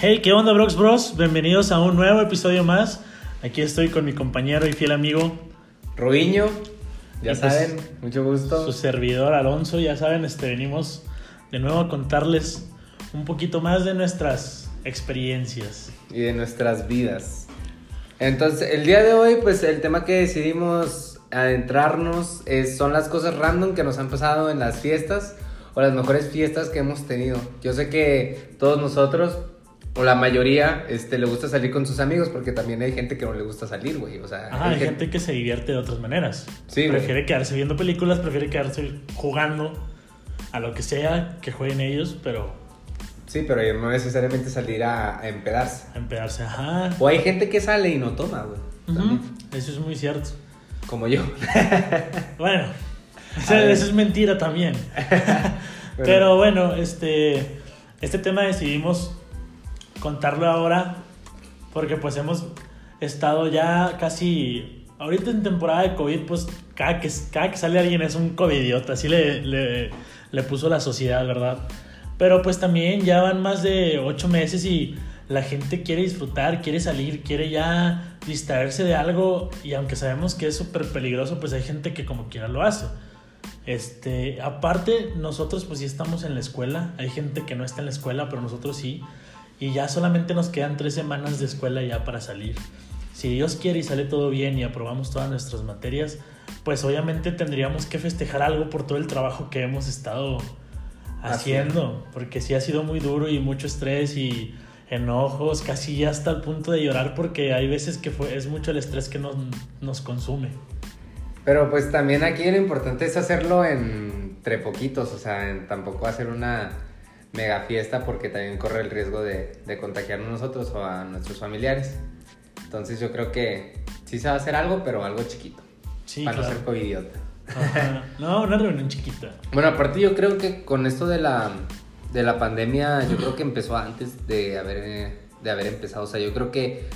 Hey, ¿qué onda, Brox Bros? Bienvenidos a un nuevo episodio más. Aquí estoy con mi compañero y fiel amigo, Rubiño, ya pues, saben, mucho gusto. su servidor Alonso. Ya saben, este, venimos de nuevo a contarles un poquito más de nuestras experiencias. Y de nuestras vidas. Entonces, el día de hoy, pues el tema que decidimos adentrarnos es, son las cosas random que nos han pasado en las fiestas o las mejores fiestas que hemos tenido. Yo sé que todos nosotros, o la mayoría, este, le gusta salir con sus amigos porque también hay gente que no le gusta salir, güey. O sea, Ajá, hay gente que se divierte de otras maneras. Sí, güey. prefiere quedarse viendo películas, prefiere quedarse jugando a lo que sea que jueguen ellos, pero Sí, pero no necesariamente salir a, a empedarse. a empezarse, ajá. O hay gente que sale y no toma, güey. Eso es muy cierto. Como yo. Bueno, eso, A ver. eso es mentira también. Pero bueno, este, este tema decidimos contarlo ahora porque pues hemos estado ya casi, ahorita en temporada de COVID, pues cada que, cada que sale alguien es un covidiota, así le, le, puso la sociedad, ¿verdad? Pero pues también ya van más de ocho meses y la gente quiere disfrutar, quiere salir, quiere ya distraerse de algo y aunque sabemos que es súper peligroso, pues hay gente que como quiera lo hace. Este, aparte, nosotros pues sí estamos en la escuela, hay gente que no está en la escuela, pero nosotros sí, y ya solamente nos quedan tres semanas de escuela ya para salir. Si Dios quiere y sale todo bien y aprobamos todas nuestras materias, pues obviamente tendríamos que festejar algo por todo el trabajo que hemos estado haciendo, porque sí ha sido muy duro y mucho estrés y enojos, casi ya hasta el punto de llorar porque hay veces que fue, es mucho el estrés que nos, nos consume. Pero pues también aquí lo importante es hacerlo entre poquitos, o sea, en tampoco hacer una mega fiesta porque también corre el riesgo de, de contagiarnos nosotros o a nuestros familiares. Entonces yo creo que sí se va a hacer algo, pero algo chiquito, Sí, para claro. no ser covidiota. Ajá. No, una reunión chiquita. Bueno, aparte yo creo que con esto de la, de la pandemia, yo creo que empezó antes de haber, de haber empezado. O sea, yo creo que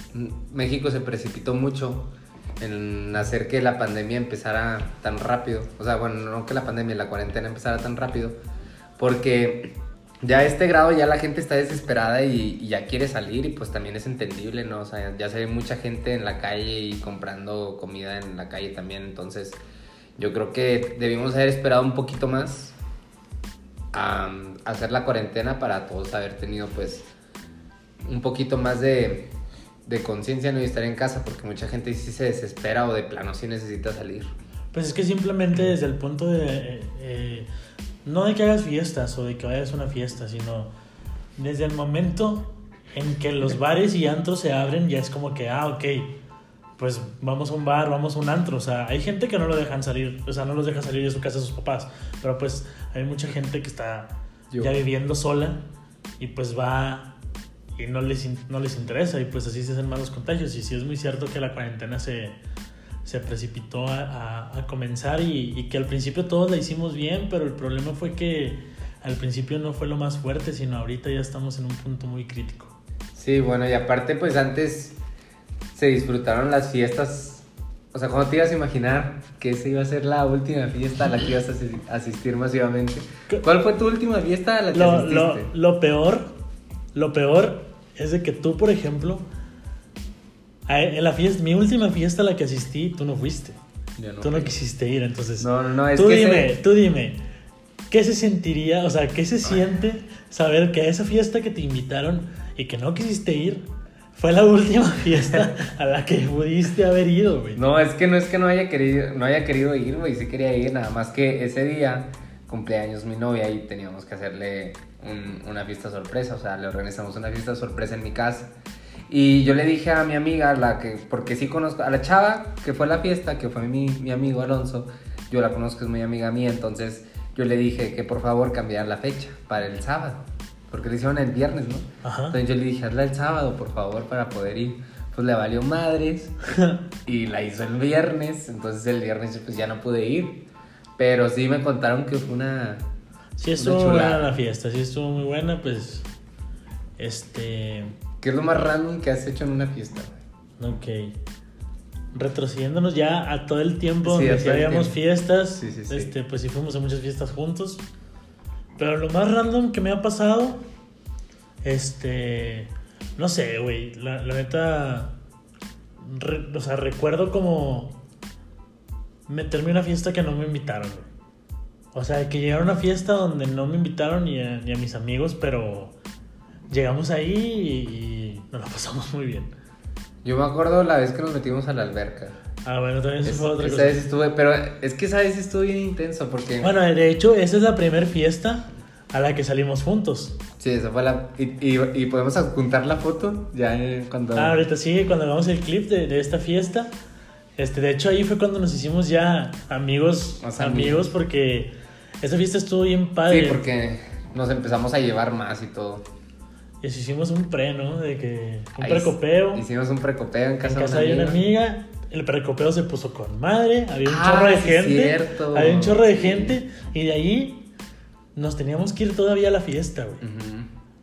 México se precipitó mucho en hacer que la pandemia empezara tan rápido. O sea, bueno, no que la pandemia, la cuarentena empezara tan rápido. Porque ya a este grado ya la gente está desesperada y, y ya quiere salir y pues también es entendible, ¿no? O sea, ya se ve mucha gente en la calle y comprando comida en la calle también. Entonces, yo creo que debimos haber esperado un poquito más a, hacer la cuarentena para todos haber tenido pues un poquito más de, de conciencia ¿no? y estar en casa porque mucha gente sí se desespera o de plano sí necesita salir. Pues es que simplemente desde el punto de... eh, eh, no de que hagas fiestas o de que vayas a una fiesta, sino desde el momento en que los bares y antros se abren, ya es como que, ah, ok, pues vamos a un bar, vamos a un antro. O sea, hay gente que no lo dejan salir, o sea, no los deja salir de su casa a sus papás, pero pues hay mucha gente que está Yo. ya viviendo sola y pues va y no les, no les interesa y pues así se hacen malos contagios. Y sí es muy cierto que la cuarentena se, se precipitó a, a- a comenzar y, y que al principio todos la hicimos bien, pero el problema fue que al principio no fue lo más fuerte, sino ahorita ya estamos en un punto muy crítico. Sí, bueno, y aparte pues antes se disfrutaron las fiestas. O sea, ¿cómo te ibas a imaginar que esa iba a ser la última fiesta a la que ibas a asi- asistir masivamente? ¿Cuál fue tu última fiesta a la que Lo, asististe? lo, lo peor, lo peor es de que tú, por ejemplo, en la fiesta, mi última fiesta a la que asistí, tú no fuiste. No tú no fui. quisiste ir, entonces. No, no, no, es tú que dime, ese- tú dime, ¿qué se sentiría, o sea, qué se siente saber que a esa fiesta que te invitaron y que no quisiste ir fue la última fiesta a la que pudiste haber ido, güey? No, es que no es que no haya querido, no haya querido ir, güey, sí quería ir, nada más que ese día cumpleaños mi novia y teníamos que hacerle un- una fiesta sorpresa, o sea, le organizamos una fiesta sorpresa en mi casa. Y yo le dije a mi amiga, la que, porque sí conozco, a la chava que fue a la fiesta, que fue mi, mi amigo Alonso, yo la conozco, es muy amiga mía, entonces yo le dije que por favor cambiara la fecha para el sábado, porque le hicieron el viernes, ¿no? Ajá. Entonces yo le dije, hazla el sábado, por favor, para poder ir. Pues le valió madres y la hizo el viernes, entonces el viernes pues ya no pude ir. Pero sí me contaron que fue una... Sí Una estuvo buena la fiesta, sí estuvo muy buena, pues, este, ¿Qué es lo más random que has hecho en una fiesta? güey? ok. Retrocediéndonos ya a todo el tiempo Sí, donde sí habíamos fiestas, Sí, sí, sí. este, pues sí fuimos a muchas fiestas juntos. Pero lo más random que me ha pasado, este, No sé, güey. La, la neta. re- o sea, recuerdo como. Meterme a una fiesta que no me invitaron, güey. O sea, que llegaron a una fiesta donde no me invitaron ni a, ni a mis amigos, pero. Llegamos ahí y, nos la pasamos muy bien. Yo me acuerdo la vez que nos metimos a la alberca. Ah, bueno, también eso Es- fue otra esa cosa. vez estuve, pero es que esa vez estuvo bien intenso porque... Bueno, de hecho, esa es la primera fiesta a la que salimos juntos. Sí, esa fue la... Y, y, y podemos adjuntar la foto ya cuando... Ah, ahorita sí, cuando hagamos el clip de, de esta fiesta. Este, de hecho, ahí fue cuando nos hicimos ya amigos, amigos, amigos. porque esa fiesta estuvo bien padre. Sí, porque nos empezamos a llevar más y todo. Y nos hicimos un pre, ¿no? De que un Ahí precopeo. Hicimos un precopeo en En casa, casa de una amiga. El precopeo se puso con madre. Había un Ah, chorro de gente. cierto. Había un chorro de gente. Y de ahí nos teníamos que ir todavía a la fiesta, güey.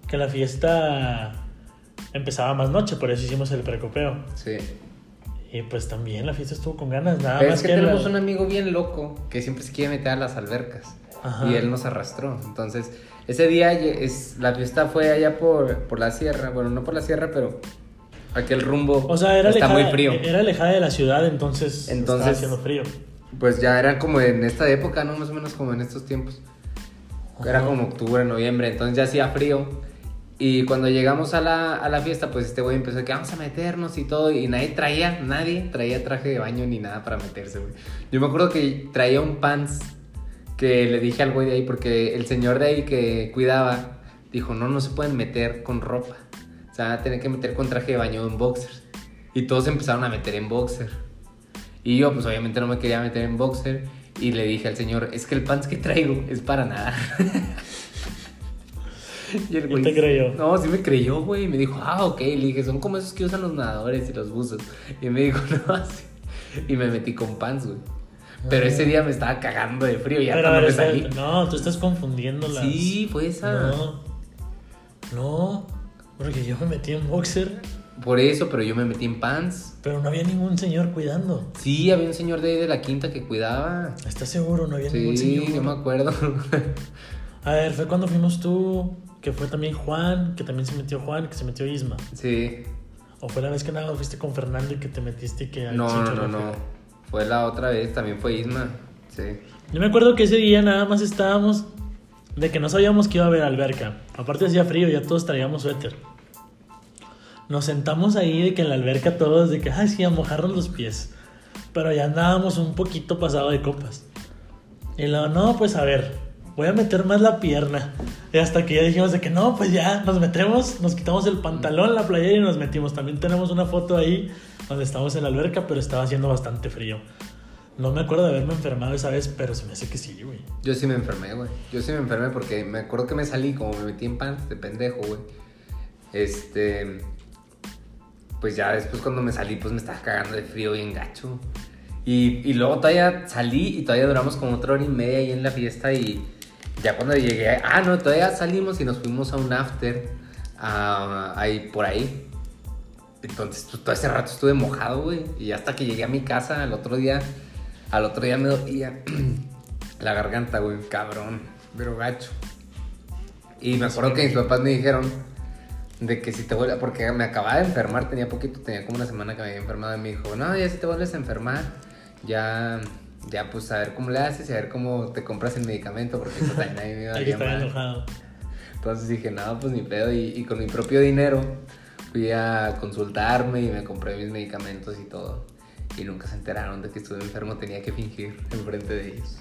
Que la fiesta empezaba más noche, por eso hicimos el precopeo. Sí. Y pues también la fiesta estuvo con ganas, nada Pero más es que que tenemos la- un amigo bien loco que siempre se quiere meter a las albercas. Ajá. Y él nos arrastró. Entonces, ese día es, la fiesta fue allá por, por la sierra. Bueno, no por la sierra, pero aquel rumbo O sea, era está alejada, muy frío. Era alejada de la ciudad, entonces, Entonces- estaba haciendo frío. Pues ya era como en esta época, ¿no? Más o menos como en estos tiempos. Era como octubre, noviembre, entonces ya hacía frío. Y cuando llegamos a la, a la fiesta, pues este güey empezó que vamos a meternos y todo. Y nadie traía, nadie traía traje de baño ni nada para meterse, güey. Yo me acuerdo que traía un pants que le dije al güey de ahí, porque el señor de ahí que cuidaba dijo: No, no se pueden meter con ropa. O sea, tienen que meter con traje de baño en boxers. Y todos se empezaron a meter en boxer. Y yo, pues obviamente no me quería meter en boxer. Y le dije al señor, es que el pants que traigo es para nada. y el ¿Y te creyó? No, sí me creyó, güey. Y me dijo, ah, ok. Le dije, son como esos que usan los nadadores y los buzos. Y me dijo, no, así. Y me metí con pants, güey. Pero ese día me estaba cagando de frío. Ya Pero ver, me salí. no, tú estás confundiendo las... Sí, fue esa. No, no, porque yo me metí en boxer, Por eso, pero yo me metí en pants. pero no había ningún señor cuidando. Sí, había un señor de ahí de la quinta que cuidaba. ¿Estás seguro? No había ningún Sí, señor. yo me acuerdo. A ver, fue cuando fuimos tú, que fue también Juan, que también se metió Juan, que se metió Isma. sí. O fue la vez que nada fuiste con Fernando y que te metiste y que... No, no, no, no. Fue la otra vez, también fue Isma. Sí. Yo me acuerdo que ese día nada más estábamos de que no sabíamos que iba a haber alberca. Aparte hacía frío, ya todos traíamos suéter. Nos sentamos ahí de que en la alberca todos de que, ay, sí, a mojarnos los pies. Pero ya andábamos un poquito pasado de copas. Y luego, no, pues a ver, voy a meter más la pierna. Y hasta que ya dijimos de que no, pues ya nos metemos, nos quitamos el pantalón, la playera y nos metimos. También tenemos una foto ahí donde estamos en la alberca, pero estaba haciendo bastante frío. No me acuerdo de haberme enfermado esa vez, pero se me hace que sí, güey. Yo sí me enfermé, güey. Yo sí me enfermé porque me acuerdo que me salí, como me metí en pants de pendejo, güey. Este. Pues ya después cuando me salí, pues me estaba cagando de frío bien gacho. Y, y luego todavía salí y todavía duramos como otra hora y media ahí en la fiesta y ya cuando llegué, ah, no, todavía salimos y nos fuimos a un after ah, ahí por ahí. Entonces, pues, todo ese rato estuve mojado, güey. Y hasta que llegué a mi casa al otro día, al otro día me dolía la garganta, güey, cabrón, pero gacho. Y me acuerdo que mis papás me dijeron de que si te vuelves, porque me acababa de enfermar, tenía poquito, tenía como una semana que me había enfermado y me dijo, no, ya si te vuelves a enfermar, ya, ya pues a ver cómo le haces y a ver cómo te compras el medicamento, porque eso también a mí me valía estar madre. enojado. Entonces dije, no, pues ni pedo. Y, y con mi propio dinero fui a consultarme y me compré mis medicamentos y todo. Y nunca se enteraron de que estuve enfermo, tenía que fingir enfrente de ellos.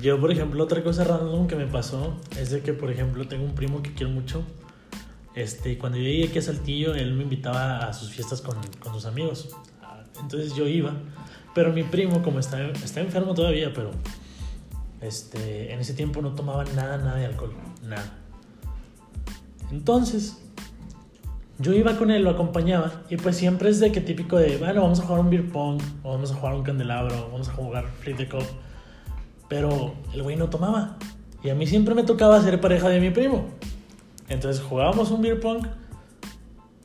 Yo, por ejemplo, otra cosa random que me pasó es de que, por ejemplo, tengo un primo que quiero mucho. Este, cuando yo llegué aquí a Saltillo, él me invitaba a sus fiestas con, con sus amigos. Entonces yo iba. Pero mi primo, como está, está enfermo todavía, pero este, en ese tiempo no tomaba nada, nada de alcohol. Nada. Entonces, yo iba con él, lo acompañaba. Y pues siempre es de que típico de, bueno, vamos a jugar un beer pong, o vamos a jugar un candelabro, vamos a jugar flip the cup. Pero el güey no tomaba. Y a mí siempre me tocaba ser pareja de mi primo. Entonces jugábamos un beer pong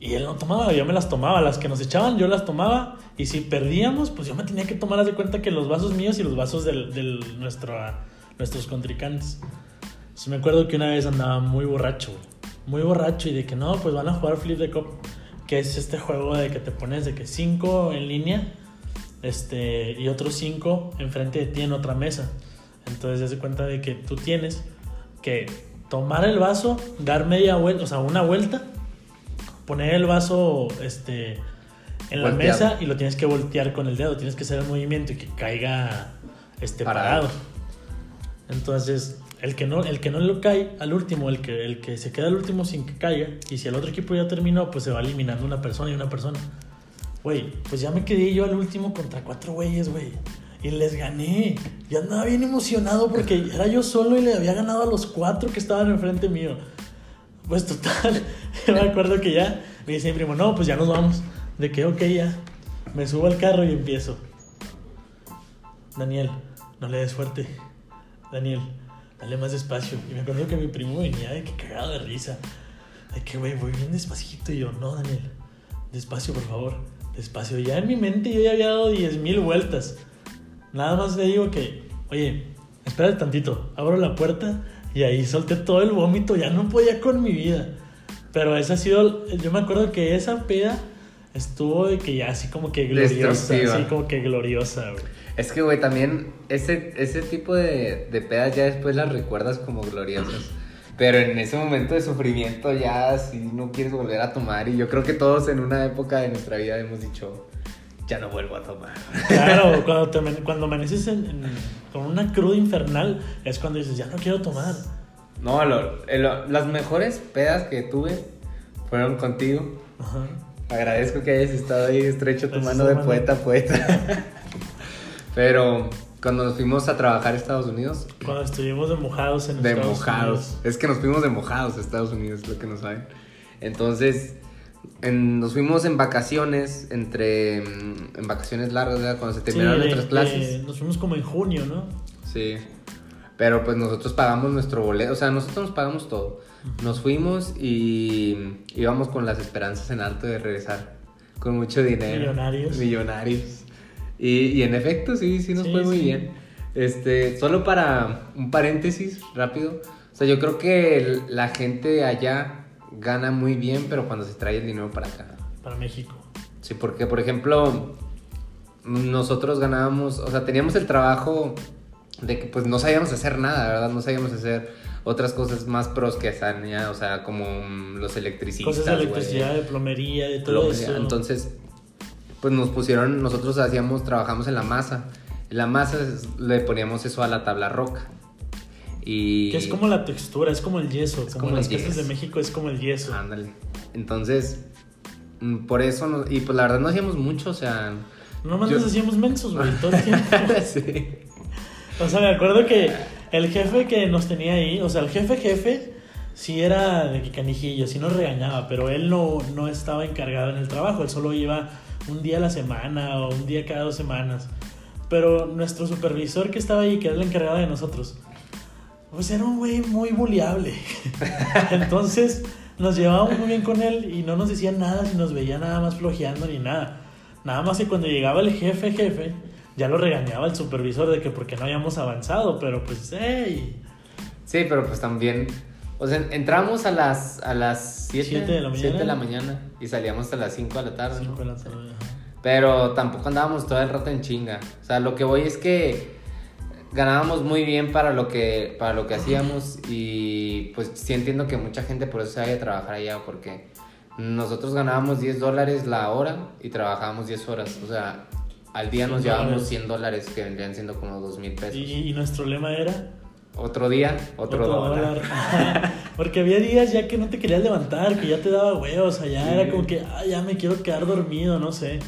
y él no tomaba, yo me las tomaba. Las que nos echaban, yo las tomaba. Y si perdíamos, pues yo me tenía que tomar de cuenta que los vasos míos y los vasos de nuestro, nuestros contrincantes. Entonces me acuerdo que una vez andaba muy borracho, güey. Muy borracho y de que no, pues van a jugar Flip the Cup, que es este juego de que te pones de que cinco en línea este, y otros cinco enfrente de ti en otra mesa. Entonces, se cuenta de que tú tienes que tomar el vaso, dar media vuelta, o sea, una vuelta, poner el vaso este, en la Volteado. mesa y lo tienes que voltear con el dedo. Tienes que hacer el movimiento y que caiga este, Parado. parado. Entonces, el que, no, el que no lo cae al último, el que, el que se queda al último sin que caiga, y si el otro equipo ya terminó, pues se va eliminando una persona y una persona. Güey, pues ya me quedé yo al último contra cuatro güeyes, güey. Y les gané. Yo andaba bien emocionado porque era yo solo y le había ganado a los cuatro que estaban enfrente mío. Pues total, me acuerdo que ya me dice mi primo, no, pues ya nos vamos. De que, ok, ya. Me subo al carro y empiezo. Daniel, no le des fuerte. Daniel, dale más despacio. Y me acuerdo que mi primo venía de que cagado de risa. De que, güey, voy bien despacito. Y yo, no, Daniel, despacio, por favor. Despacio. Ya en mi mente yo ya había dado 10 mil vueltas. Nada más le digo que, oye, espérate tantito. Abro la puerta y ahí solté todo el vómito. Ya no podía con mi vida. Pero esa ha sido, yo me acuerdo que esa peda estuvo de que ya así como que gloriosa. Así como que gloriosa, güey. Es que, güey, también ese, ese tipo de, de pedas ya después las recuerdas como gloriosas. Pero en ese momento de sufrimiento ya si no quieres volver a tomar. Y yo creo que todos en una época de nuestra vida hemos dicho, ya no vuelvo a tomar. Claro, cuando, te, cuando amaneces en- en- con una cruda infernal es cuando dices, ya no quiero tomar. No, lo- eh, lo- las mejores pedas que tuve fueron contigo. Ajá. Agradezco que hayas estado ahí estrecho tu Eso, mano de mano. poeta a poeta. Pero cuando nos fuimos a trabajar a Estados Unidos, Cuando estuvimos de mojados en de Estados mojados. Unidos. Es que nos fuimos de mojados a Estados Unidos, lo que no saben. Entonces, en- nos fuimos en vacaciones, entre. mm, En vacaciones largas, ¿verdad? Cuando se terminaron Sí, de- nuestras clases. de- nos fuimos como en junio, ¿no? Sí. Pero pues nosotros pagamos nuestro boleto, o sea, nosotros nos pagamos todo. Nos fuimos y íbamos con las esperanzas en alto de regresar. Con mucho dinero. Millonarios. Millonarios. Y, y en efecto, sí, sí nos Sí, fue muy sí. bien. Este, solo para un paréntesis rápido. O sea, yo creo que el- la gente allá gana muy bien, pero cuando se trae el dinero para acá. Para México. Sí, porque por ejemplo, nosotros ganábamos, o sea, teníamos el trabajo de que pues no sabíamos hacer nada, ¿verdad? No sabíamos hacer otras cosas más pros que están allá, o sea, como mm, los electricistas. Cosas de electricidad, de plomería, de todo plomería. eso. Entonces, pues nos pusieron, nosotros hacíamos, trabajamos en la masa. En la masa es- le poníamos eso a la tabla roca. Y... que es como la textura, es como el yeso. Es como, como las casas de. México es como el yeso. Ándale. Entonces, mm, por eso, nos- y pues la verdad no hacíamos mucho, o sea... Nomás yo- nos hacíamos mensos, güey, todo el tiempo. sí. O sea, me acuerdo que el jefe que nos tenía ahí, o sea, el jefe jefe, sí era de que canijillo, sí nos regañaba, pero él no, no estaba encargado en el trabajo, él solo iba un día a la semana o un día cada dos semanas. Pero nuestro supervisor que estaba ahí, que era el encargado de nosotros, pues era un güey muy buleable. Entonces nos llevábamos muy bien con él y no nos decía nada si nos veía nada más flojeando ni nada. Nada más que cuando llegaba el jefe jefe, ya lo regañaba el supervisor de que porque no habíamos avanzado, pero pues, hey, Sí, pero pues también... O sea, entramos a las a las 7 Siete de la mañana. de la mañana y salíamos hasta las 5 de la tarde. ¿no? cinco de la tarde, ajá. Pero tampoco andábamos todo el rato en chinga. O sea, lo que voy es que ganábamos muy bien para lo que, para lo que hacíamos y pues sí entiendo que mucha gente por eso se vaya a trabajar allá porque nosotros ganábamos 10 dólares la hora y trabajábamos 10 horas. O sea, al día nos 100 llevábamos dólares. 100 dólares que vendrían siendo como 2 mil pesos. Y, y nuestro lema era Otro día, otro, dólar. Ajá. Porque había días ya que no te querías levantar, que ya te daba huevos, o sea, ya Sí. era como que, ah, ya me quiero quedar dormido, no sé.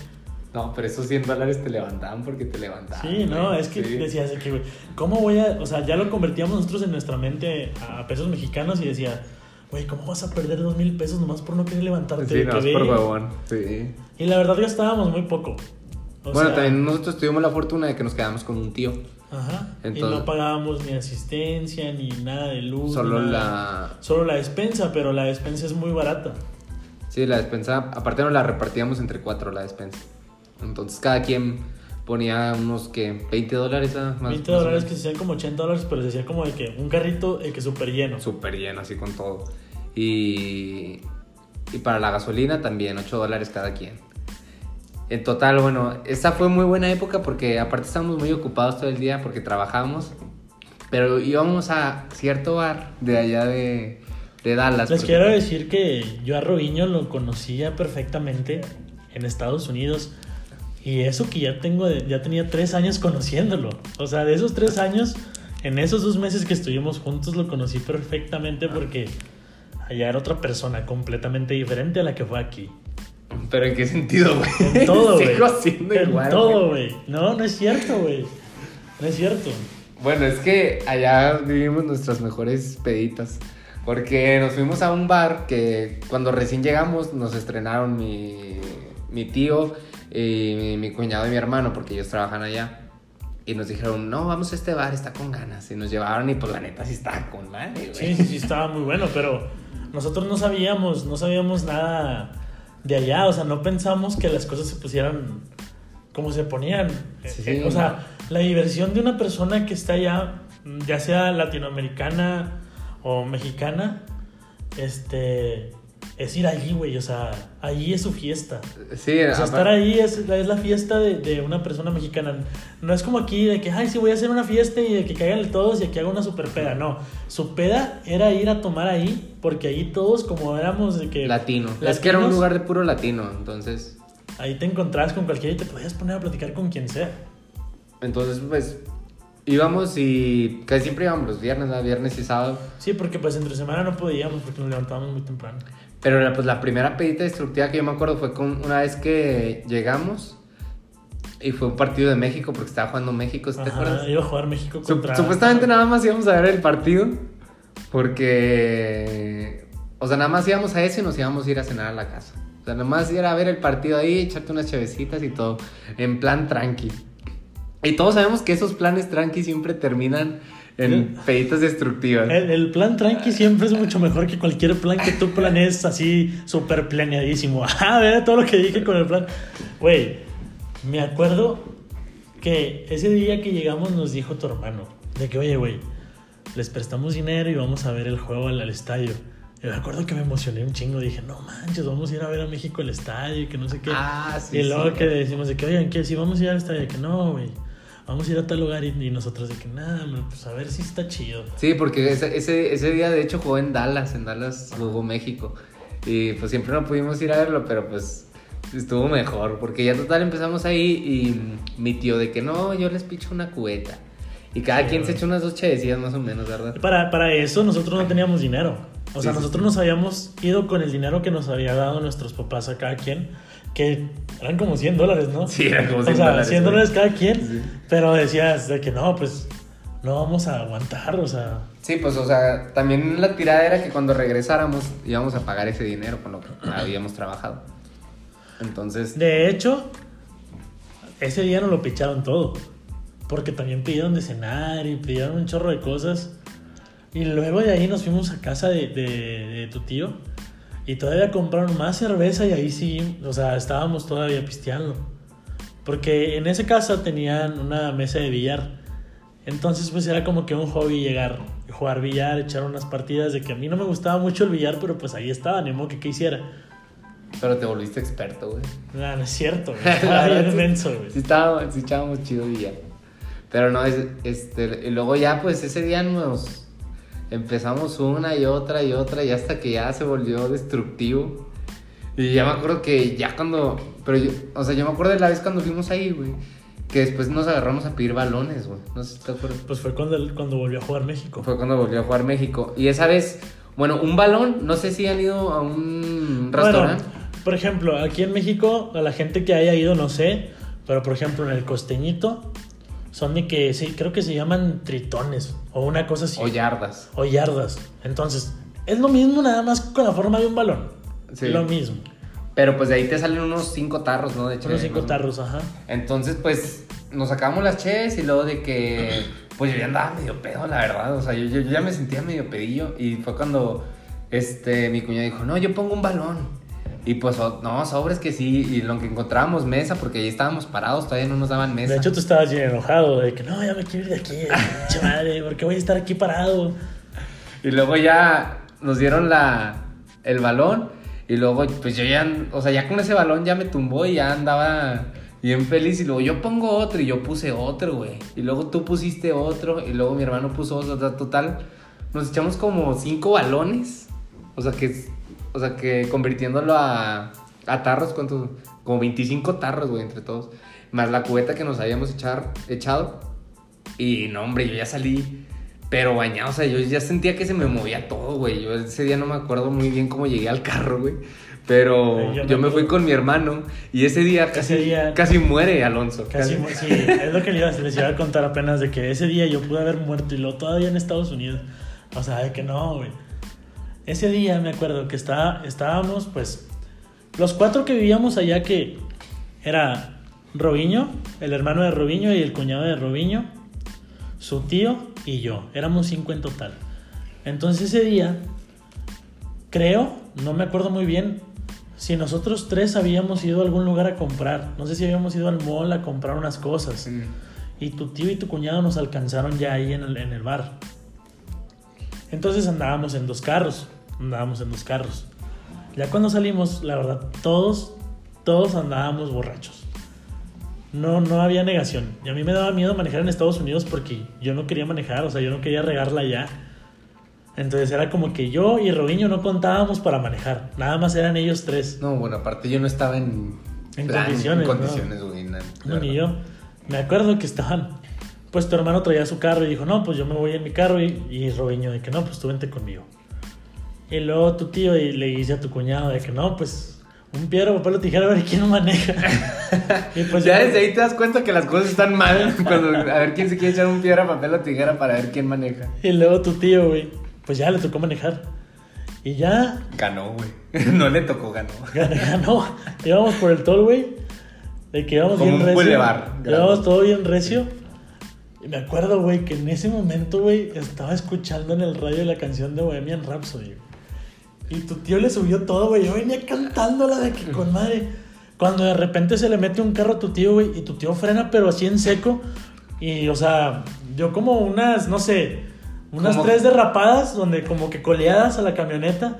No, pero esos 100 dólares te levantaban porque te levantaban. Sí, no, güey. es que Sí. decías de que, güey, ¿cómo voy a...? O sea, ya lo convertíamos nosotros en nuestra mente a pesos mexicanos y decía, güey, ¿cómo vas a perder dos mil pesos nomás por no querer levantarte? Sí, no, por huevón. Sí. Y la verdad gastábamos muy poco. O bueno, sea, también nosotros tuvimos la fortuna de que nos quedamos con un tío. Ajá. y no pagábamos ni asistencia, ni nada de luz. Solo la. Solo la despensa, pero la despensa es muy barata. Sí, la despensa. Aparte, nos la repartíamos entre cuatro, la despensa. Entonces, cada quien ponía unos que 20 dólares ah, más. 20 más o dólares que se hacían como 80 dólares, pero se hacía como de que un carrito eh, que súper lleno. Súper lleno, así con todo. Y, y para la gasolina también, 8 dólares cada quien. En total, bueno, esa fue muy buena época porque aparte estábamos muy ocupados todo el día porque trabajamos. Pero íbamos a cierto bar de allá de, de Dallas. Les porque- quiero decir que yo a Robinho lo conocía perfectamente en Estados Unidos. Y eso que ya tengo, ya tenía tres años conociéndolo. O sea, de esos tres años, en esos dos meses que estuvimos juntos lo conocí perfectamente porque allá era otra persona completamente diferente a la que fue aquí. Pero en qué sentido, güey. En todo, güey. Sigo En igual, todo, güey. güey. No, no es cierto, güey. No es cierto. Bueno, es que allá vivimos nuestras mejores peditas. Porque nos fuimos a un bar que cuando recién llegamos nos estrenaron mi, mi tío y mi, mi cuñado y mi hermano, porque ellos trabajan allá. Y nos dijeron, no, vamos a este bar, está con ganas. Y nos llevaron y pues la neta sí estaba con madre, güey. Sí, sí, sí, estaba muy bueno, pero nosotros no sabíamos, no sabíamos nada de allá, o sea, no pensamos que las cosas se pusieran como se ponían. Sí. Eh, o sea, la diversión de una persona que está allá, ya sea latinoamericana o mexicana, este, es ir allí, güey, o sea, allí es su fiesta. Sí, O sea, estar ahí es, es la fiesta de, de una persona mexicana. No es como aquí de que, ay, sí, voy a hacer una fiesta y de que caigan todos y aquí hago una super peda. No, su peda era ir a tomar ahí, porque ahí todos, como éramos de que. latino. Es que era un latinos, lugar de puro latino, entonces... Ahí te encontrabas con cualquiera y te podías poner a platicar con quien sea. Entonces, pues, íbamos y casi siempre íbamos los viernes, ¿no? Viernes y sábado. Sí, porque pues entre semana no podíamos porque nos levantábamos muy temprano. Pero la- pues la primera pedita destructiva que yo me acuerdo fue con una vez que llegamos y fue un partido de México porque estaba jugando México, ¿sí ¿te Ajá, acuerdas? iba a jugar México contra. Supuestamente nada más íbamos a ver el partido porque, o sea, nada más íbamos a eso y nos íbamos a ir a cenar a la casa. O sea, nada más ir a ver el partido ahí, echarte unas chavecitas y todo, en plan tranqui. Y todos sabemos que esos planes tranqui siempre terminan en peditas destructivas. El, el plan tranqui siempre es mucho mejor que cualquier plan que tú planees así súper planeadísimo. Ah, ver todo lo que dije con el plan. Güey, me acuerdo que ese día que llegamos nos dijo tu hermano de que, oye, güey, les prestamos dinero y vamos a ver el juego al, al estadio. Y me acuerdo que me emocioné un chingo. Dije, no manches, vamos a ir a ver a México el estadio y que no sé qué. Ah, sí. y luego sí. que decimos de que, oigan, que si vamos a ir al estadio, que no, güey. Vamos a ir a tal lugar y, y nosotros de que nada, pues a ver si está chido. Sí, porque ese, ese, ese día de hecho jugó en Dallas, en Dallas jugó México. Y pues siempre no pudimos ir a verlo, pero pues estuvo mejor. Porque ya total empezamos ahí y mi tío de que no, yo les picho una cubeta. Y cada Sí, quien se echó unas dos chavecillas más o menos, ¿verdad? Para, para eso nosotros no teníamos dinero. O sea, sí, nosotros sí. nos habíamos ido con el dinero que nos había dado nuestros papás a cada quien, que eran como 100 dólares, ¿no? Sí, eran como O 100 sea, dólares, 100 güey. dólares cada quien, Sí. pero decías de que no, pues no vamos a aguantar, o sea, Sí, pues o sea, también la tirada era que cuando regresáramos íbamos a pagar ese dinero con lo que habíamos trabajado. Entonces, de hecho, ese día nos lo picharon todo, porque también pidieron de cenar y pidieron un chorro de cosas. Y luego de ahí nos fuimos a casa de, de- de tu tío y todavía compraron más cerveza y ahí sí, o sea, estábamos todavía pisteando. Porque en esa casa tenían una mesa de billar. Entonces pues era como que un hobby llegar, jugar billar, echar unas partidas de que a mí no me gustaba mucho el billar, pero pues ahí estaba, ni modo que qué hiciera. pero te volviste experto, güey. No, no es cierto, güey. Estaba bien sí- menso, güey. Sí, estábamos, sí echábamos chido ya. Pero no, es- este, y luego ya, pues ese día nos empezamos una y otra y otra, y hasta que ya se volvió destructivo. Y ya me acuerdo que ya cuando. Pero yo, o sea, yo me acuerdo de la vez cuando fuimos ahí, güey. Que después nos agarramos a pedir balones, güey. No sé si te acuerdas. Pues fue cuando, cuando volvió a jugar México. Fue cuando volvió a jugar México. Y esa vez, bueno, un balón, no sé si han ido a un restaurante. Bueno, por ejemplo, aquí en México, a la gente que haya ido, no sé, pero por ejemplo en el costeñito, son de que, sí, creo que se llaman tritones o una cosa así. o yardas. O yardas. Entonces, es lo mismo nada más con la forma de un balón. Sí. Lo mismo. Pero pues de ahí te salen unos cinco tarros, ¿no? De los cinco ¿no? tarros, ajá. Entonces, pues, nos sacamos las cheves y luego de que, pues yo ya andaba medio pedo, la verdad. O sea, yo, yo- yo ya me sentía medio pedillo. Y fue cuando, este, mi cuñado dijo, no, yo pongo un balón. Y pues, no, sobres que sí. Y lo que encontrábamos mesa, porque ahí estábamos parados, todavía no nos daban mesa. De hecho, tú estabas bien enojado de que no, ya me quiero ir de aquí, madre, porque voy a estar aquí parado. Y luego ya nos dieron la, el balón. Y luego, pues yo ya, o sea, ya con ese balón ya me tumbó y ya andaba bien feliz. Y luego yo pongo otro y yo puse otro, güey. Y luego tú pusiste otro y luego mi hermano puso otro. Total, nos echamos como cinco balones. O sea, que, o sea, que convirtiéndolo a, a tarros, ¿cuántos? Como 25 tarros, güey, entre todos. Más la cubeta que nos habíamos echar, echado. Y no, hombre, yo ya salí pero bañado, o sea, yo ya sentía que se me movía todo, güey. Yo ese día no me acuerdo muy bien cómo llegué al carro, güey. Pero yo, me fui con mi hermano y ese día casi, casi muere Alonso. Casi, Sí, es lo que les iba a contar apenas de que ese día yo pude haber muerto y lo todavía en Estados Unidos. O sea, de que no, güey. Ese día me acuerdo que estaba, estábamos, pues, los cuatro que vivíamos allá que era Robiño, el hermano de Robiño y el cuñado de Robiño, su tío y yo. Éramos cinco en total. Entonces ese día, creo, no me acuerdo muy bien, si nosotros tres habíamos ido a algún lugar a comprar. No sé si habíamos ido al mall a comprar unas cosas. Y tu tío y tu cuñado nos alcanzaron ya ahí en el, en el bar. Entonces andábamos en dos carros. Andábamos en dos carros. Ya cuando salimos, la verdad, todos, todos andábamos borrachos no, no había negación. Y a mí me daba miedo manejar en Estados Unidos porque yo no quería manejar, o sea, yo no quería regarla ya. Entonces era como que yo y Robinho no contábamos para manejar, nada más eran ellos tres. No, bueno, aparte yo no estaba en, en condiciones. En condiciones, no, ni yo. Me acuerdo que estaban, pues tu hermano traía su carro y dijo, no, pues yo me voy en mi carro y, y Robinho de que no, pues tú vente conmigo. Y luego tu tío le dice a tu cuñado de que no, pues un piedra, papel o tijera a ver quién maneja. pues ya desde ahí te das cuenta que las cosas están mal. Cuando, a ver quién se quiere echar un piedra, papel o tijera para ver quién maneja. Y luego tu tío, güey. Pues ya le tocó manejar. Y ya. Ganó, güey. No le tocó, ganó. Ganó. Íbamos por el tol, güey. De que íbamos bien recio. Boulevard, íbamos todo bien recio. Y me acuerdo, güey, que en ese momento, güey, estaba escuchando en el radio la canción de Bohemian Rhapsody. Y tu tío le subió todo, güey. Yo venía cantándola de que con madre. Cuando de repente se le mete un carro a tu tío, güey, y tu tío frena, pero así en seco. Y, o sea, yo como unas, no sé, unas tres derrapadas, donde como que coleadas a la camioneta.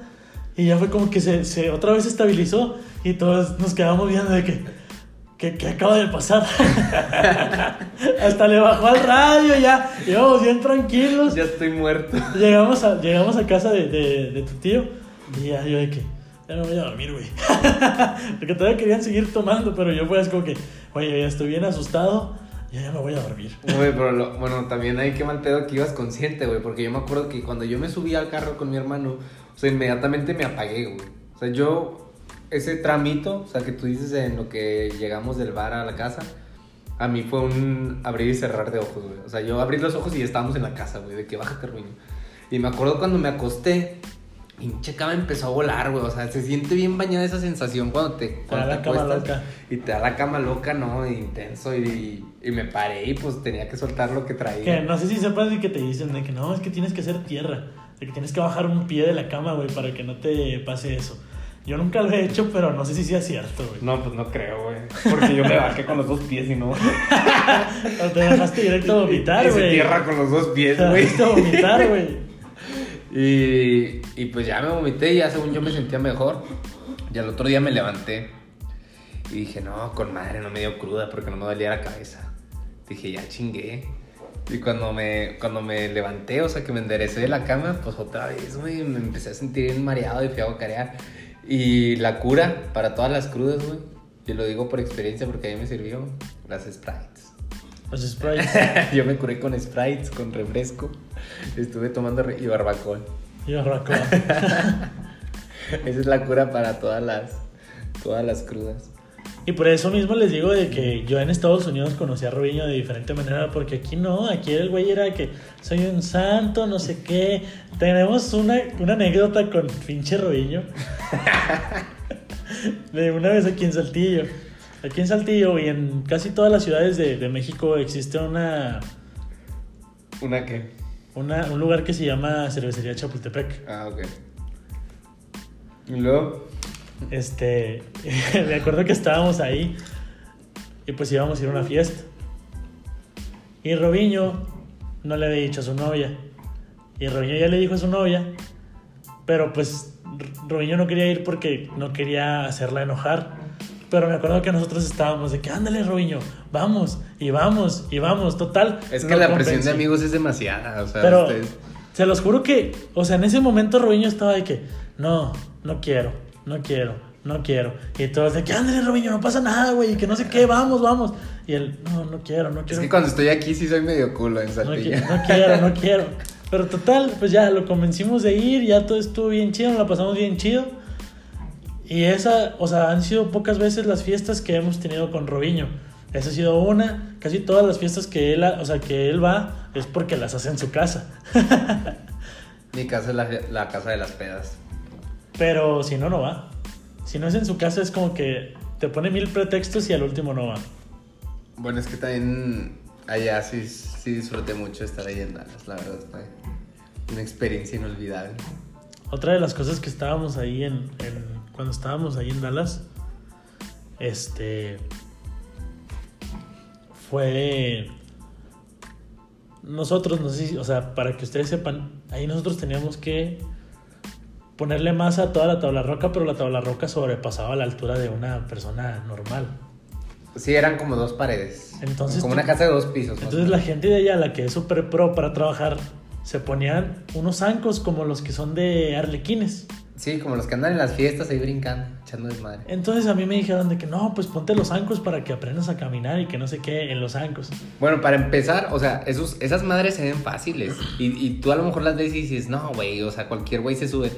Y ya fue como que se, se otra vez estabilizó. Y todos nos quedamos viendo de que, ¿qué, acaba de pasar? Hasta le bajó al radio, ya. Íbamos bien tranquilos. Ya estoy muerto. Llegamos a, llegamos a casa de, de, de tu tío. Y ya yo de que, ya no voy a dormir, güey. Porque todavía querían seguir tomando, pero yo pues como que, oye, ya estoy bien asustado, ya, ya me voy a dormir. Güey, pero bueno, también hay que mal pedo que ibas consciente, güey, porque yo me acuerdo que cuando yo me subí al carro con mi hermano, o sea, inmediatamente me apagué, güey. O sea, yo, ese tramito, o sea, que tú dices en lo que llegamos del bar a la casa, a mí fue un abrir y cerrar de ojos, güey. O sea, yo abrí los ojos y estábamos en la casa, güey, de que bájate, ruido. Y me acuerdo cuando me acosté, pinche cama empezó a volar, güey. O sea, se siente bien bañada esa sensación cuando te. te da la cama loca. Y te da la cama loca, ¿no? Intenso. Y, y, me paré y pues tenía que soltar lo que traía. Que no sé si sepas de que te dicen de que no, es que tienes que hacer tierra. De que tienes que bajar un pie de la cama, güey, para que no te pase eso. Yo nunca lo he hecho, pero no sé si sea cierto, güey. No, pues no creo, güey. Porque yo me bajé con los dos pies y no. o te bajaste directo a vomitar, güey. tierra con los dos pies, güey. Te a vomitar, güey. Y, y pues ya me vomité y ya según yo me sentía mejor. Y al otro día me levanté y dije, no, con madre, no me dio cruda porque no me dolía la cabeza. Dije, ya chingué. Y cuando me, cuando me levanté, o sea, que me enderecé de la cama, pues otra vez, güey, me empecé a sentir bien mareado y fui a bocarear. Y la cura para todas las crudas, güey, yo lo digo por experiencia porque a mí me sirvió, las Sprites. Los Sprites. yo me curé con Sprites, con refresco. Estuve tomando y barbacoa. Y barbacoa. Esa es la cura para todas las, todas las crudas. Y por eso mismo les digo de que yo en Estados Unidos conocí a Robinho de diferente manera, porque aquí no, aquí el güey era que soy un santo, no sé qué. Tenemos una, una anécdota con pinche Robinho. de una vez aquí en Saltillo. Aquí en Saltillo y en casi todas las ciudades de, de México existe una... ¿Una qué? Un lugar que se llama Cervecería Chapultepec. Ah, ok. ¿Y luego? Este, me acuerdo que estábamos ahí y pues íbamos a ir a una fiesta. Y Robiño no le había dicho a su novia. Y Robiño ya le dijo a su novia, pero pues Robinho no quería ir porque no quería hacerla enojar. Pero me acuerdo que nosotros estábamos de que, ándale, Robinho, vamos, y vamos, y vamos, total. Es que la presión de amigos es demasiada, o sea, Pero ustedes- se los juro que, o sea, en ese momento Robinho estaba de que, no, no quiero, no quiero, no quiero. Y todos de que, ándale, Robinho, no pasa nada, güey, y que no sé qué, vamos, vamos. Y él, no, no quiero, no Es quiero. que cuando estoy aquí sí soy medio culo en No, Saltillo. no quiero, no quiero. Pero total, pues ya lo convencimos de ir, ya todo estuvo bien chido, nos la pasamos bien chido. Y esa, o sea, han sido pocas veces las fiestas que hemos tenido con Robinho. Esa ha sido una, casi todas las fiestas que él, o sea, que él va es porque las hace en su casa. Mi casa es la, la casa de las pedas. Pero si no, no va. Si no es en su casa es como que te pone mil pretextos y al último no va. Bueno, es que también allá sí, sí disfruté mucho estar ahí en Dallas, la verdad. Fue una experiencia inolvidable. Otra de las cosas que estábamos ahí en, en- cuando estábamos ahí en Dallas, este fue nosotros, no sé si, o sea, para que ustedes sepan, ahí nosotros teníamos que ponerle masa a toda la tabla roca, pero la tabla roca sobrepasaba la altura de una persona normal. Sí, eran como dos paredes. Entonces como tú- una casa de dos pisos. Entonces la gente de allá, la que es súper pro para trabajar, se ponían unos zancos como los que son de arlequines. Sí, como los que andan en las fiestas ahí brincando, echando desmadre. Entonces a mí me dijeron de que no, pues ponte los zancos para que aprendas a caminar y que no sé qué en los zancos. Bueno, para empezar, o sea, esos, esas madres se ven fáciles. Y, y tú a lo mejor las ves y dices, no, güey, o sea, cualquier güey se sube.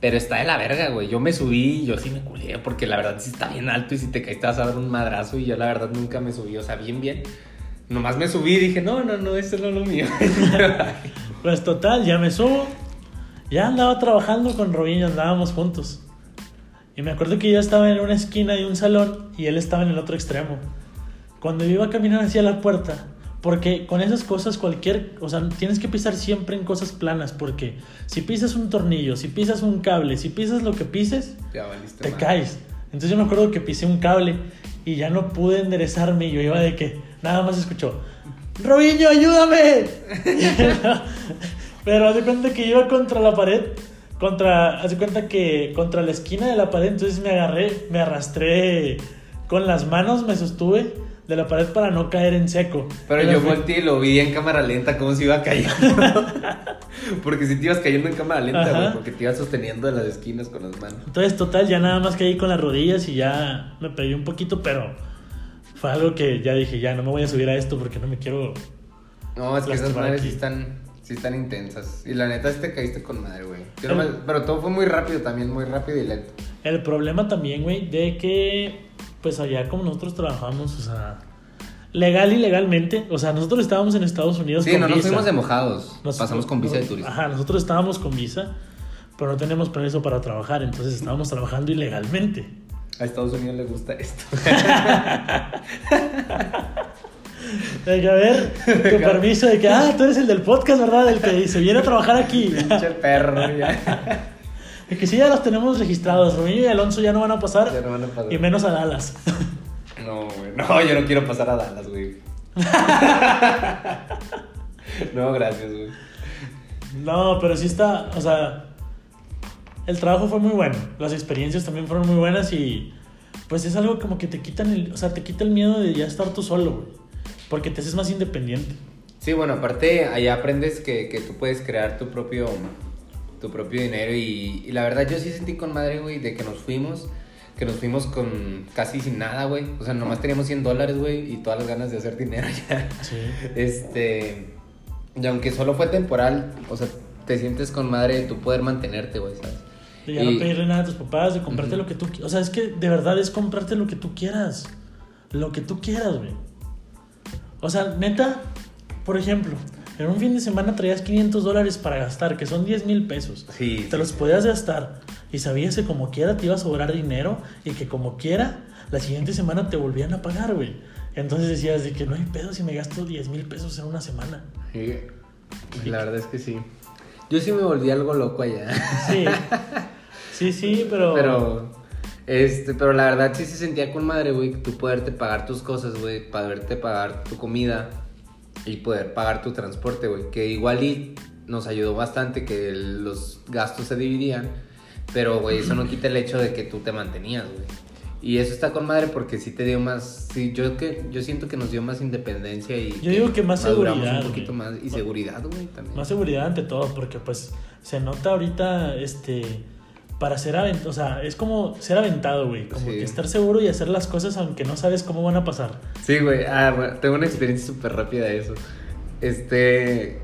Pero está de la verga, güey. Yo me subí y yo sí me culé, porque la verdad sí está bien alto y si te caes te vas a dar un madrazo. Y yo la verdad nunca me subí, o sea, bien, bien. Nomás me subí y dije, no, no, no, esto no es lo mío. Pues total, ya me subo. Ya andaba trabajando con Robinho, andábamos juntos. Y me acuerdo que yo estaba en una esquina de un salón y él estaba en el otro extremo. Cuando yo iba a caminar hacia la puerta, porque con esas cosas cualquier, o sea, tienes que pisar siempre en cosas planas, porque si pisas un tornillo, si pisas un cable, si pisas lo que pises, ya te caes. Entonces yo me acuerdo que pisé un cable y ya no pude enderezarme y yo iba de que nada más escuchó, Robinho, ayúdame. Pero haz de cuenta que iba contra la pared, contra, haz de cuenta que contra la esquina de la pared, entonces me agarré, me arrastré con las manos, me sostuve de la pared para no caer en seco. Pero Y yo volteé y lo vi en cámara lenta, como si iba cayendo. porque si te ibas cayendo en cámara lenta, güey, porque te ibas sosteniendo de las esquinas con las manos. Entonces, total, ya nada más caí con las rodillas y ya me pegué un poquito, pero fue algo que ya dije, ya no me voy a subir a esto porque no me quiero No, es que esas madres aquí. están, sí están intensas. Y la neta, este caíste con madre, güey. El- nomás- Pero todo fue muy rápido también, muy rápido y lento. El problema también, güey, de que, pues allá como nosotros trabajamos, o sea, legal y legalmente, o sea, nosotros estábamos en Estados Unidos Sí, con no nos visa. fuimos de mojados. Nos- Pasamos con visa de nos- turismo. Ajá, nosotros estábamos con visa, pero no tenemos permiso para trabajar, entonces estábamos trabajando ilegalmente. A Estados Unidos le gusta esto. De que, a ver, tu permiso de que, ah, tú eres el del podcast, ¿verdad? El que se viene a trabajar aquí. Pinche perro, ya. De que sí, ya los tenemos registrados. Robinho y Alonso ya no van a pasar, Ya no van a pasar. y menos a Dallas. No, güey. No, yo no quiero pasar a Dallas, güey. no, gracias, güey. No, pero sí está, o sea, el trabajo fue muy bueno, las experiencias también fueron muy buenas y pues es algo como que te quitan el, o sea, te quita el miedo de ya estar tú solo, güey, porque te haces más independiente. Sí, bueno, aparte allá aprendes que, que tú puedes crear tu propio tu propio dinero y, y la verdad yo sí sentí con madre, güey, de que nos fuimos, que nos fuimos con casi sin nada, güey. O sea, nomás teníamos 100 dólares, güey, y todas las ganas de hacer dinero ya. Sí. Este, y aunque solo fue temporal, o sea, te sientes con madre de tu poder mantenerte, güey, ¿sabes? De ya Y- no pedirle nada a tus papás, de comprarte lo que tú qui- O sea, es que de verdad es comprarte lo que tú quieras. Lo que tú quieras, güey. O sea, neta, por ejemplo, en un fin de semana traías 500 dólares para gastar, que son 10 mil pesos. Sí, Te los podías gastar y sabías que como quiera te iba a sobrar dinero y que como quiera la siguiente semana te volvían a pagar, güey. Entonces decías de que no hay pedo si me gasto 10 mil pesos en una semana. Sí, la verdad es que sí. Yo sí me volví algo loco allá. Sí, sí, sí, pero... Pero, este, pero la verdad sí se sentía con madre, güey, tú poderte pagar tus cosas, güey, poderte pagar tu comida y poder pagar tu transporte, güey, que igual y nos ayudó bastante que el- los gastos se dividían. Pero, güey, eso no quita el hecho de que tú te mantenías, güey. Y eso está con madre porque sí te dio más, sí, yo que yo siento que nos dio más independencia y Yo digo que más seguridad, un poquito güey. más y seguridad, güey, también. Más seguridad ante todo, porque pues se nota ahorita, este, para ser aventado, o sea, es como ser aventado, güey, como Sí. que estar seguro y hacer las cosas aunque no sabes cómo van a pasar. Sí, güey. Ah, bueno, tengo una experiencia súper rápida de eso. Este.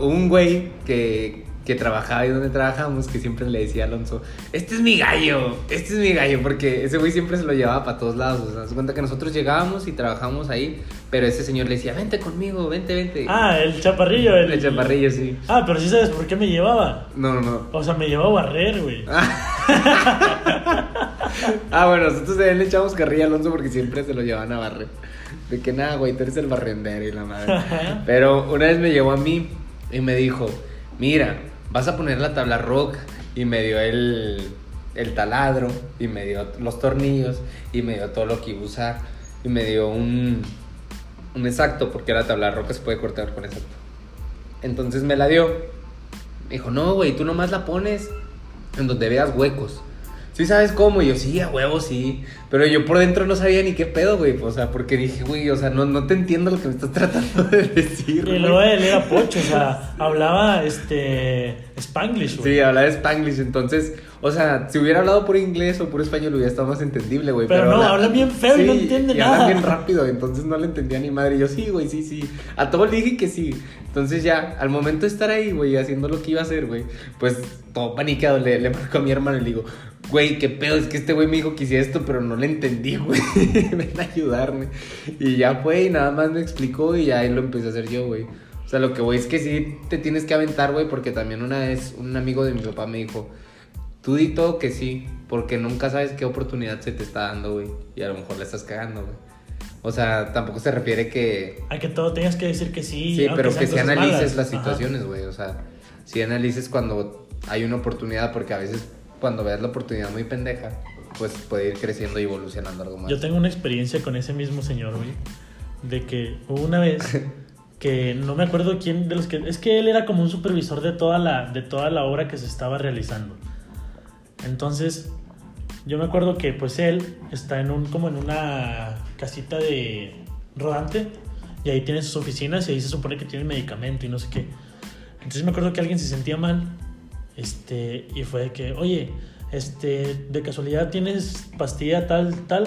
Un güey que, que trabajaba ahí donde trabajamos, que siempre le decía a Alonso: Este es mi gallo, este es mi gallo, porque ese güey siempre se lo llevaba para todos lados. O sea, se cuenta que nosotros llegábamos y trabajábamos ahí, pero ese señor le decía: Vente conmigo, vente, vente. Ah, el chaparrillo, el, el chaparrillo, sí. Ah, pero sí sabes por qué me llevaba. No, no, no. O sea, me llevaba a barrer, güey. Ah, bueno, nosotros también le echamos carrilla a Alonso porque siempre se lo llevaban a barrer. De que nada, güey, tú eres el barrendero y la madre. Pero una vez me llevó a mí y me dijo, mira, vas a poner la tabla rock. Y me dio el, el taladro y me dio los tornillos y me dio todo lo que iba a usar. Y me dio un, un exacto, porque la tabla roca se puede cortar con exacto. Entonces me la dio. Me dijo, no, güey, tú nomás la pones en donde veas huecos. ¿Sí sabes cómo? Y yo, sí, a huevo, sí. Pero yo por dentro no sabía ni qué pedo, güey. O sea, porque dije, güey, o sea, no, no te entiendo lo que me estás tratando de decir. Y güey". luego él era pocho, o sea, hablaba este Spanglish, güey. Sí, hablaba Spanglish, entonces, o sea, si hubiera hablado por inglés o por español hubiera estado más entendible, güey. Pero no, habla bien feo y no entiende y nada. Habla bien rápido, entonces no le entendía ni madre. Y yo, sí, güey, sí, sí. A todo le dije que sí. Entonces ya, al momento de estar ahí, güey, haciendo lo que iba a hacer, güey, pues todo paniqueado le, le marco a mi hermano y le digo, güey, qué pedo, es que este güey me dijo que hiciera esto, pero no le entendí, güey. Ven a ayudarme. Y ya fue y nada más me explicó y ya ahí lo empecé a hacer yo, güey. O sea, lo que voy es que sí te tienes que aventar, güey, porque también una vez un amigo de mi papá me dijo, tú di todo que sí, porque nunca sabes qué oportunidad se te está dando, güey. Y a lo mejor le estás cagando, güey. O sea, tampoco se refiere que... A que todo tengas que decir que sí. Sí, pero que si analices malas. las situaciones, güey. O sea, si analices cuando hay una oportunidad, porque a veces cuando veas la oportunidad muy pendeja, pues puede ir creciendo y evolucionando algo más. Yo tengo una experiencia con ese mismo señor, güey. De que hubo una vez que no me acuerdo quién de los que. Es que él era como un supervisor de toda la, de toda la obra que se estaba realizando. Entonces, yo me acuerdo que pues él está en un, como en una casita de rodante y ahí tiene sus oficinas y ahí se supone que tiene medicamento y no sé qué. Entonces me acuerdo que alguien se sentía mal este, y fue de que, oye, este, de casualidad tienes pastilla tal, tal.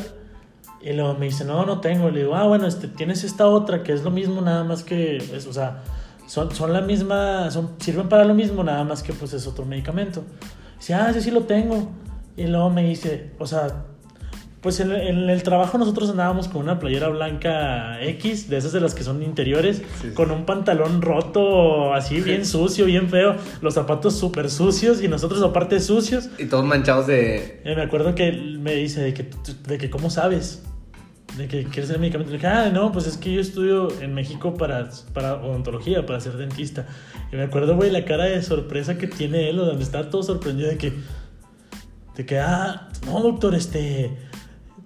Y luego me dice, no, no tengo. Le digo, ah, bueno, este, tienes esta otra que es lo mismo, nada más que, es, o sea, son, son la misma, son, sirven para lo mismo, nada más que pues es otro medicamento. Dice, ah, sí, sí lo tengo. Y luego me dice, o sea, pues en, en el trabajo nosotros andábamos con una playera blanca X, de esas de las que son interiores, Sí, sí. con un pantalón roto, así bien sucio, bien feo, los zapatos súper sucios y nosotros aparte sucios. Y todos manchados de... Y me acuerdo que él me dice de que, de que ¿cómo sabes? De que quieres ser medicamento. Le dije, ah, no, pues es que yo estudio en México para, para odontología, para ser dentista. Y me acuerdo, güey, la cara de sorpresa que tiene él, donde está todo sorprendido de que, de que, ah, no, doctor, este,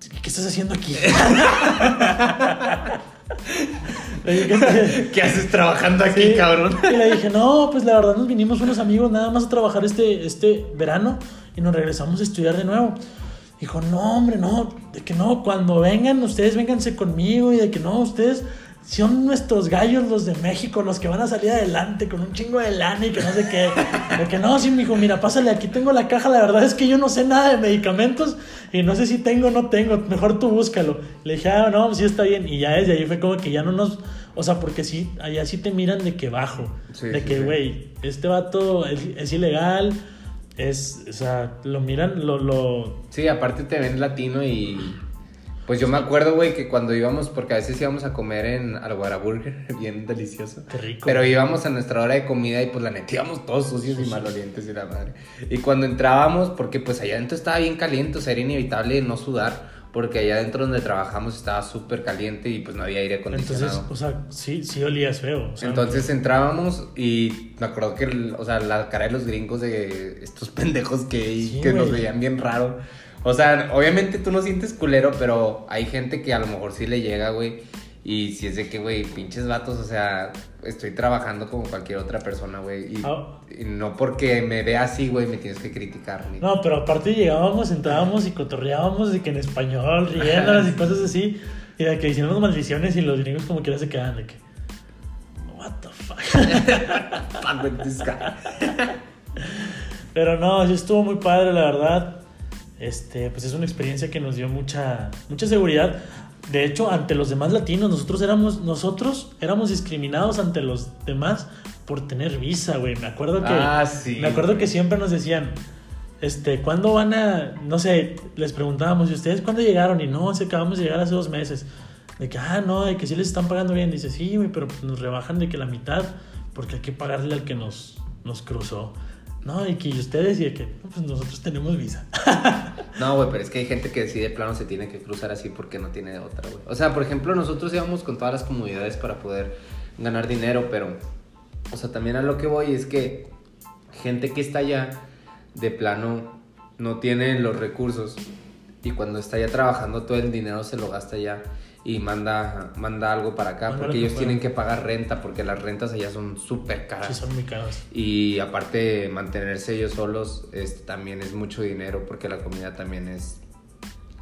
¿qué estás haciendo aquí? Dije, "¿Qué- ¿Qué haces trabajando aquí, Sí. cabrón? Y le dije, no, pues la verdad nos vinimos unos amigos nada más a trabajar este, este verano y nos regresamos a estudiar de nuevo. Dijo, no, hombre, no, de que no, cuando vengan, ustedes vénganse conmigo y de que no, ustedes son nuestros gallos los de México, los que van a salir adelante con un chingo de lana y que no sé qué. De que no, sí, mijo, mira, pásale, aquí tengo la caja, la verdad es que yo no sé nada de medicamentos y no sé si tengo o no tengo, mejor tú búscalo. Le dije, ah, no, sí está bien. Y ya desde ahí fue como que ya no nos, o sea, porque sí, allá sí te miran de que bajo, Sí, de sí, que, sí. güey, este vato es, es ilegal, es, o sea, lo miran, lo, lo, Sí, aparte te ven latino y... Pues yo me acuerdo, güey, que cuando íbamos, porque a veces íbamos a comer en Alguara Burger, bien delicioso. qué rico. Pero íbamos a nuestra hora de comida y pues la neta íbamos todos sucios y malolientes y la madre. Y cuando entrábamos, porque pues allá adentro estaba bien caliente, o sea, era inevitable no sudar, porque allá adentro donde trabajamos estaba súper caliente y pues no había aire acondicionado. Entonces, o sea, sí, sí olías feo. o sea, Entonces entrábamos y me acuerdo que, o sea, la cara de los gringos de estos pendejos que, Sí, que nos veían bien raro. O sea, obviamente tú no sientes culero, pero hay gente que a lo mejor sí le llega, güey. Y si es de que, güey, pinches vatos, o sea, estoy trabajando como cualquier otra persona, güey. Y, Ah. y no porque me vea así, güey, me tienes que criticar. ni- No, pero aparte llegábamos, entrábamos y cotorreábamos de que en español, riéndonos y cosas así. Y de que hicieron maldiciones y los gringos como que se quedan de que. What the fuck. Pero no, sí estuvo muy padre, la verdad. Este, pues es una experiencia que nos dio mucha, mucha seguridad. De hecho, ante los demás latinos, nosotros éramos, nosotros éramos discriminados ante los demás por tener visa, güey. Me acuerdo que. Ah, sí. Me acuerdo que siempre nos decían, este, ¿cuándo van a, no sé, les preguntábamos, ¿y ustedes cuándo llegaron? Y no, se acabamos de llegar hace dos meses. De que, ah, no, de que sí les están pagando bien. Dice, sí, güey, pero pues nos rebajan de que la mitad, porque hay que pagarle al que nos, nos cruzó. No, y que ustedes, y que, pues nosotros tenemos visa. No, güey, pero es que hay gente que decide de plano se tiene que cruzar así porque no tiene otra, güey. O sea, por ejemplo, nosotros íbamos con todas las comodidades para poder ganar dinero, pero, o sea, también a lo que voy es que gente que está allá de plano no tiene los recursos y cuando está allá trabajando todo el dinero se lo gasta allá y manda, manda algo para acá porque lo que ellos tienen que pagar renta porque las rentas allá son súper caras. Sí, son muy caros. Y aparte mantenerse ellos solos este, también es mucho dinero porque la comida también es,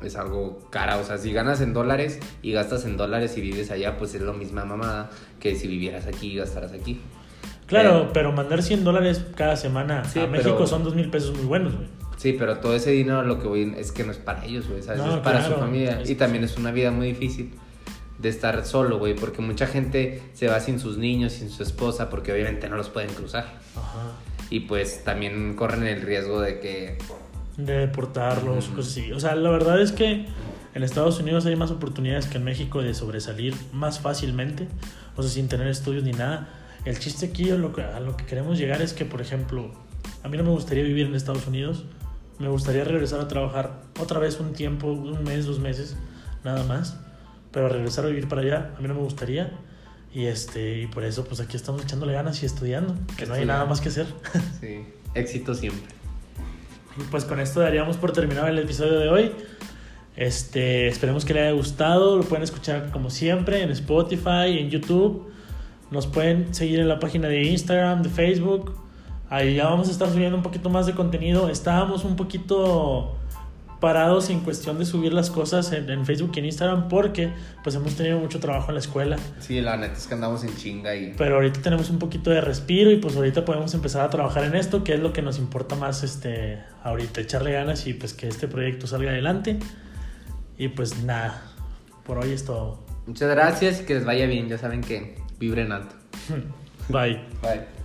es algo cara. O sea, si ganas en dólares y gastas en dólares y vives allá, pues es lo misma mamada que si vivieras aquí y gastaras aquí. Claro, Eh, pero mandar 100 dólares cada semana Sí, a pero- México son 2 mil pesos muy buenos, güey. Sí, pero todo ese dinero lo que voy es que no es para ellos, güey, ¿sabes? No, es para claro. su familia. Y también es una vida muy difícil de estar solo, güey, porque mucha gente se va sin sus niños, sin su esposa, porque obviamente no los pueden cruzar. Ajá. Y pues también corren el riesgo de que de deportarlos, cosas así. O sea, la verdad es que en Estados Unidos hay más oportunidades que en México de sobresalir más fácilmente, o sea, sin tener estudios ni nada. El chiste aquí, a lo que, a lo que queremos llegar es que, por ejemplo, a mí no me gustaría vivir en Estados Unidos, me gustaría regresar a trabajar otra vez un tiempo, un mes, dos meses, nada más, pero regresar a vivir para allá, a mí no me gustaría. Y, este, y por eso, pues aquí estamos echándole ganas y estudiando, que no hay nada más que hacer. Sí, éxito siempre. Y pues con esto daríamos por terminado el episodio de hoy. Este, esperemos que les haya gustado. Lo pueden escuchar como siempre en Spotify, en YouTube. Nos pueden seguir en la página de Instagram, de Facebook. Ahí ya vamos a estar subiendo un poquito más de contenido. Estábamos un poquito parados en cuestión de subir las cosas en, en Facebook y en Instagram porque pues hemos tenido mucho trabajo en la escuela. Sí, la neta es que andamos en chinga y... Pero ahorita tenemos un poquito de respiro y pues ahorita podemos empezar a trabajar en esto, que es lo que nos importa más este ahorita, echarle ganas y pues que este proyecto salga adelante. Y pues nada, por hoy es todo. Muchas gracias y que les vaya bien. Ya saben que vibren alto. Bye. Bye.